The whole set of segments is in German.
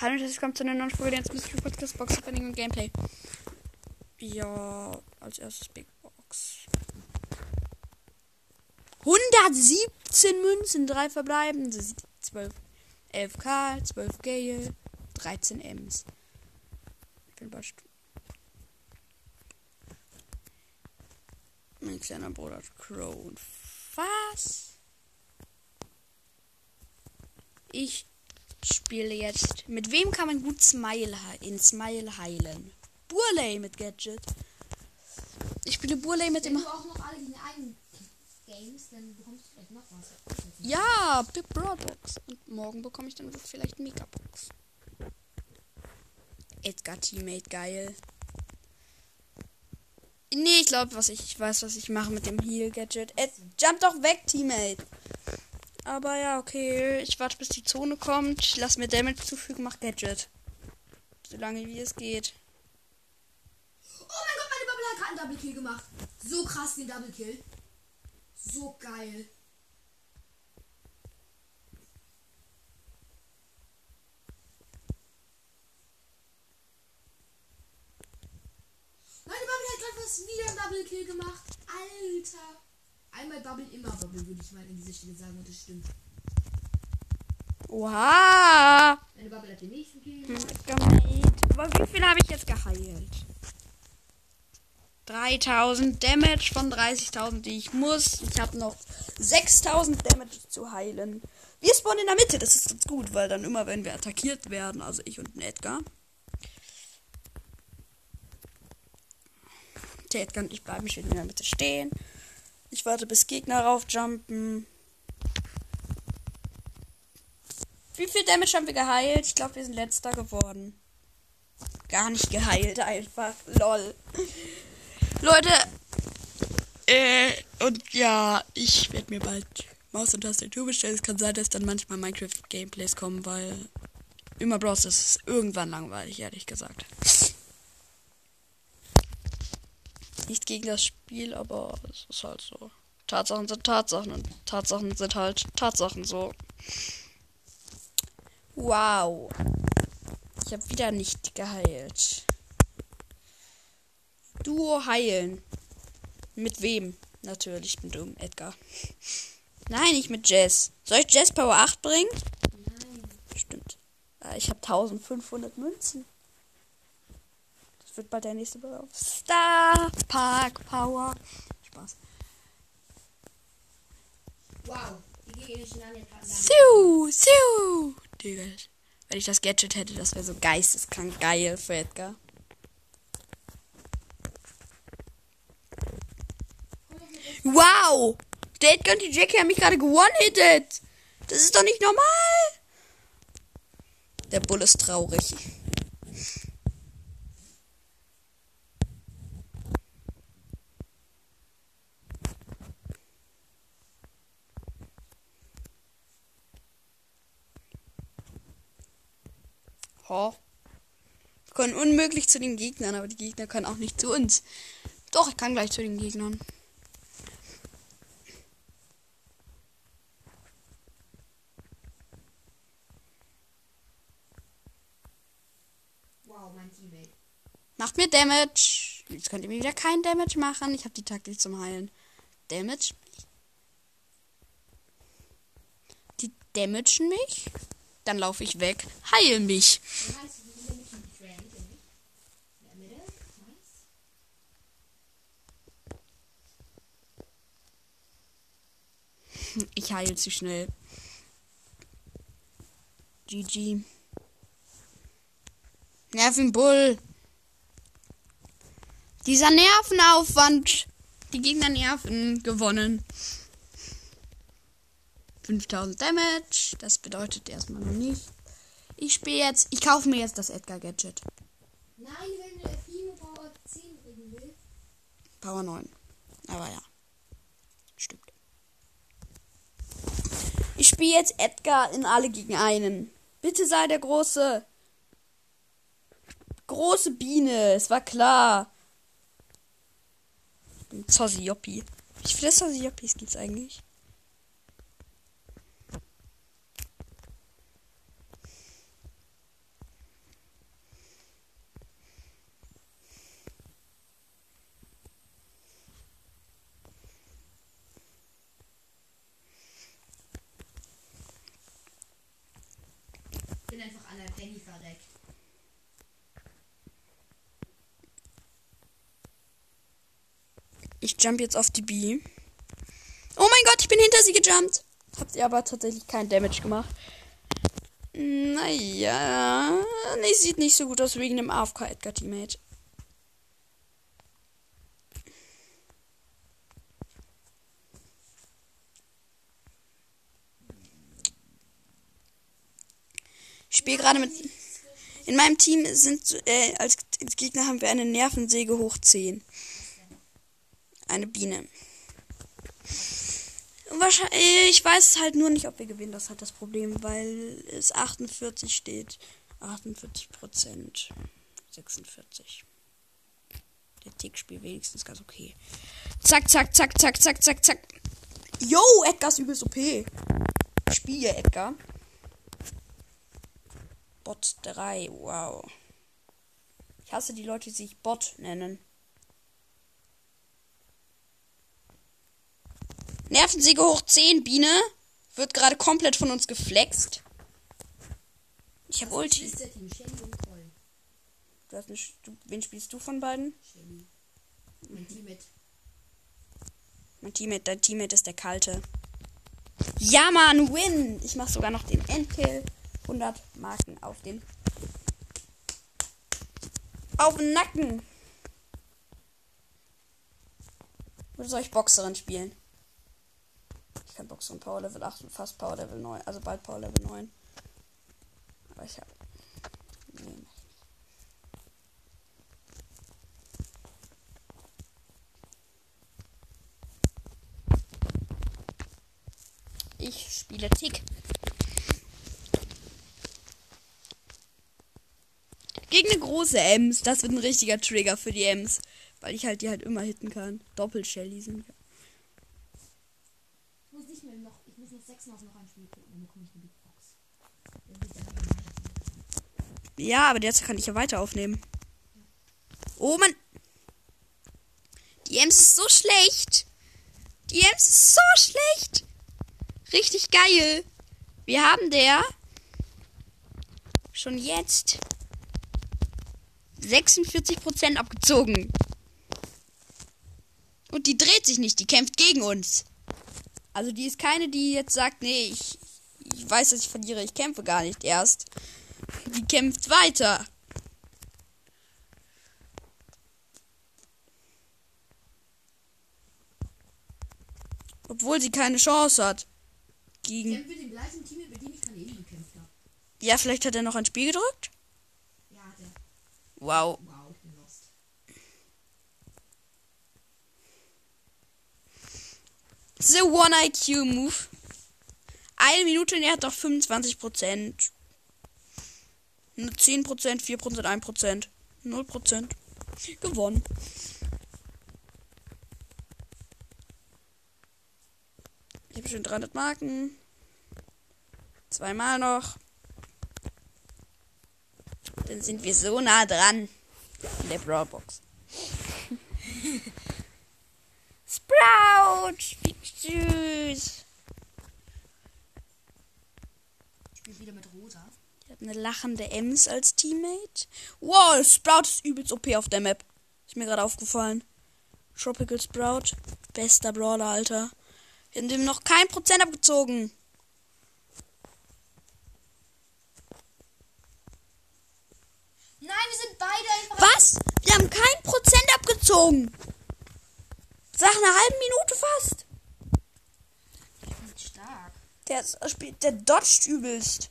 Hallo und herzlich willkommen zu einer neuen Folge der Mystery Podcast Box Opening und Gameplay. Ja, als erstes Big Box. 117 Münzen, 3 verbleiben. 12 11k, 12 Gale, 13 Ms. Ich bin überrascht. Mein kleiner Bruder hat Crow und was? Ich spiele jetzt. Mit wem kann man gut Smile in Smile heilen? Burley mit Gadget. Ich spiele Burley mit Wenn dem. du auch noch alle gegen einen Games, dann bekommst du vielleicht noch was. Ja, Big Broadbox. Und morgen bekomme ich dann vielleicht Megabox. Edgar Teammate, geil. Nee, ich glaube, was ich, ich weiß, was ich mache mit dem Heal Gadget. Ed, jump doch weg, Teammate. Aber ja, okay. Ich warte, bis die Zone kommt. Ich lass mir Damage zufügen, mach Gadget. Solange wie es geht. Oh mein Gott, meine Bubble hat gerade einen Double Kill gemacht. So krass den Double Kill. So geil. Meine Bubble hat gerade was wieder einen Double Kill gemacht. Alter. Einmal Bubble, immer Bubble, würde ich mal an dieser Stelle sagen. Und das stimmt. Oha! Meine Bubble hat den nächsten Kill Hm, gemacht. Gamate. Aber wie viel habe ich jetzt geheilt? 3000 Damage von 30.000, die ich muss. Ich habe noch 6000 Damage zu heilen. Wir spawnen in der Mitte, das ist ganz gut, weil dann immer, wenn wir attackiert werden, also ich und ein Edgar. Der Edgar und ich bleiben schön in der Mitte stehen. Ich warte, bis Gegner raufjumpen. Wie viel Damage haben wir geheilt? Ich glaube, wir sind letzter geworden. Gar nicht geheilt, einfach. Lol. Leute. Äh, und ja, ich werde mir bald Maus und Tastatur bestellen. Es kann sein, dass dann manchmal Minecraft-Gameplays kommen, weil immer. Das ist irgendwann langweilig, ehrlich gesagt. Nicht gegen das Spiel, aber es ist halt so. Tatsachen sind Tatsachen und Tatsachen sind halt Tatsachen so. Wow. Ich habe wieder nicht geheilt. Duo heilen. Mit wem? Natürlich mit um Edgar. Nein, nicht mit Jess. Soll ich Jess Power 8 bringen? Nein. Stimmt. Ah, Ich habe 1500 Münzen. Wird bald der nächste Ball auf. Star Park Power. Spaß. Wow. Siu, siu. Digga. Wenn ich das Gadget hätte, das wäre so geisteskrank geil für Edgar. Wow! Der Edgar und die Jackie haben mich gerade gewonnen-hitted. Das ist doch nicht normal. Der Bull ist traurig. Ho. Wir können unmöglich zu den Gegnern, aber die Gegner können auch nicht zu uns. Doch, ich kann gleich zu den Gegnern. Wow, mein Teammate. Macht mir Damage. Jetzt könnt ihr mir wieder kein Damage machen. Ich habe die Taktik zum Heilen. Damage mich. Die damagen mich. Dann laufe ich weg. Heil mich. Ich heile zu schnell. GG. Nervenbull. Dieser Nervenaufwand. Die Gegner nerven. Gewonnen. 5000 Damage. Das bedeutet erstmal noch nicht. Ich spiele jetzt. Ich kaufe mir jetzt das Edgar Gadget. Nein, wenn du Fimo Power 10 bringen willst. Power 9. Aber ja. Stimmt. Ich spiele jetzt Edgar in alle gegen einen. Bitte sei der große. Große Biene. Es war klar. Zossi-Joppi. Wie viele Zossi-Joppis gibt's eigentlich? Penny verreckt. Ich jump jetzt auf die B. Oh mein Gott, ich bin hinter sie gejumpt. Hat sie aber tatsächlich keinen Damage gemacht. Naja, nee, sieht nicht so gut aus wegen dem AFK Edgar Teammate. Ich spiele gerade mit. In meinem Team sind äh, als Gegner haben wir eine Nervensäge hoch 10. Eine Biene. Wahrscheinlich, ich weiß halt nur nicht, ob wir gewinnen. Das hat das Problem, weil es 48 steht. 48 Prozent. 46. Der Tick spielt wenigstens ganz okay. Zack, zack, zack, zack, zack, zack, zack. Yo, Edgar ist übelst OP. Spiele, Edgar. Bot 3, wow. Ich hasse die Leute, die sich Bot nennen. Nervensäge hoch 10, Biene. Wird gerade komplett von uns geflext. Ich habe Ulti. Du hast eine, Sch- du, wen spielst du von beiden? Shelly. Mein Team mit. Mein Teammate, dein Teammate ist der Kalte. Ja, Mann, win! Ich mach sogar noch den Endkill. 100 Marken auf den. Auf den Nacken! Oder soll ich Boxerin spielen? Ich kann Boxerin Power Level 8 und fast Power Level 9. Also bald Power Level 9. Aber ich hab. Nee, nicht. Ich spiele Tick. Gegen eine große Ems. Das wird ein richtiger Trigger für die Ems. Weil ich halt die halt immer hitten kann. Doppel-Shelly sind ja. Ich muss nicht mehr noch. Ich muss noch sechs Mal noch ein Spiel gucken, dann bekomme ich eine Big Box. Ja, aber jetzt kann ich ja weiter aufnehmen. Oh Mann. Die Ems ist so schlecht. Die Ems ist so schlecht. Richtig geil. Wir haben der schon jetzt 46% abgezogen. Und die dreht sich nicht, die kämpft gegen uns. Also die ist keine, die jetzt sagt, nee, ich, ich weiß, dass ich verliere, ich kämpfe gar nicht erst. Die kämpft weiter. Obwohl sie keine Chance hat. Gegen. Ja, vielleicht hat er noch ein Spiel gedrückt. Wow. The One IQ Move. Eine Minute und er hat doch 25%. Nur 10%, 4%, 1%. 0%. Gewonnen. Ich habe schon 300 Marken. Zweimal noch. Dann sind wir so nah dran. In der Brawlbox. Sprout! Wie süß. Ich spiele wieder mit Rosa. Ich habe eine lachende Ems als Teammate. Wow, Sprout ist übelst OP auf der Map. Ist mir gerade aufgefallen. Tropical Sprout. Bester Brawler, Alter. Wir haben dem noch kein Prozent abgezogen. Nein, wir sind beide einfach. Was? Wir haben kein Abgezogen. Sag eine halbe Minute fast. Der spielt, der dodgt übelst.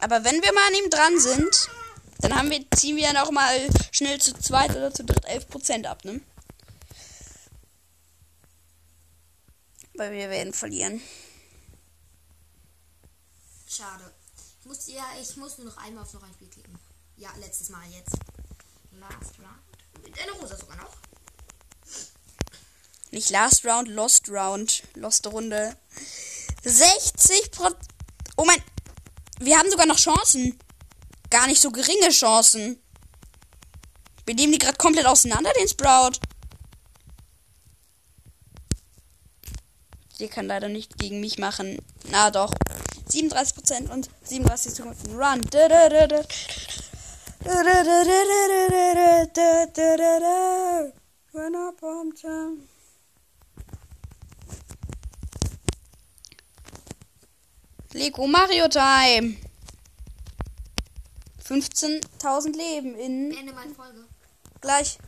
Aber wenn wir mal an ihm dran sind, dann haben wir, ziehen wir noch mal schnell zu zweit oder zu dritt 11% ab, ne? Weil wir werden verlieren. Schade. Ich muss, ja, ich muss nur noch einmal auf noch ein Spiel klicken. Ja, letztes Mal jetzt. Last round. Mit einer Rosa sogar noch. Nicht Last Round, Lost Round. Lost Runde. 60% Oh mein. Wir haben sogar noch Chancen. Gar nicht so geringe Chancen. Wir nehmen die gerade komplett auseinander, den Sprout. Sie kann leider nicht gegen mich machen. Na doch. 37% und 37 Sekunden. Run. Run up on time. Lego Mario Time. 15.000 Leben in Beende meine Folge. gleich.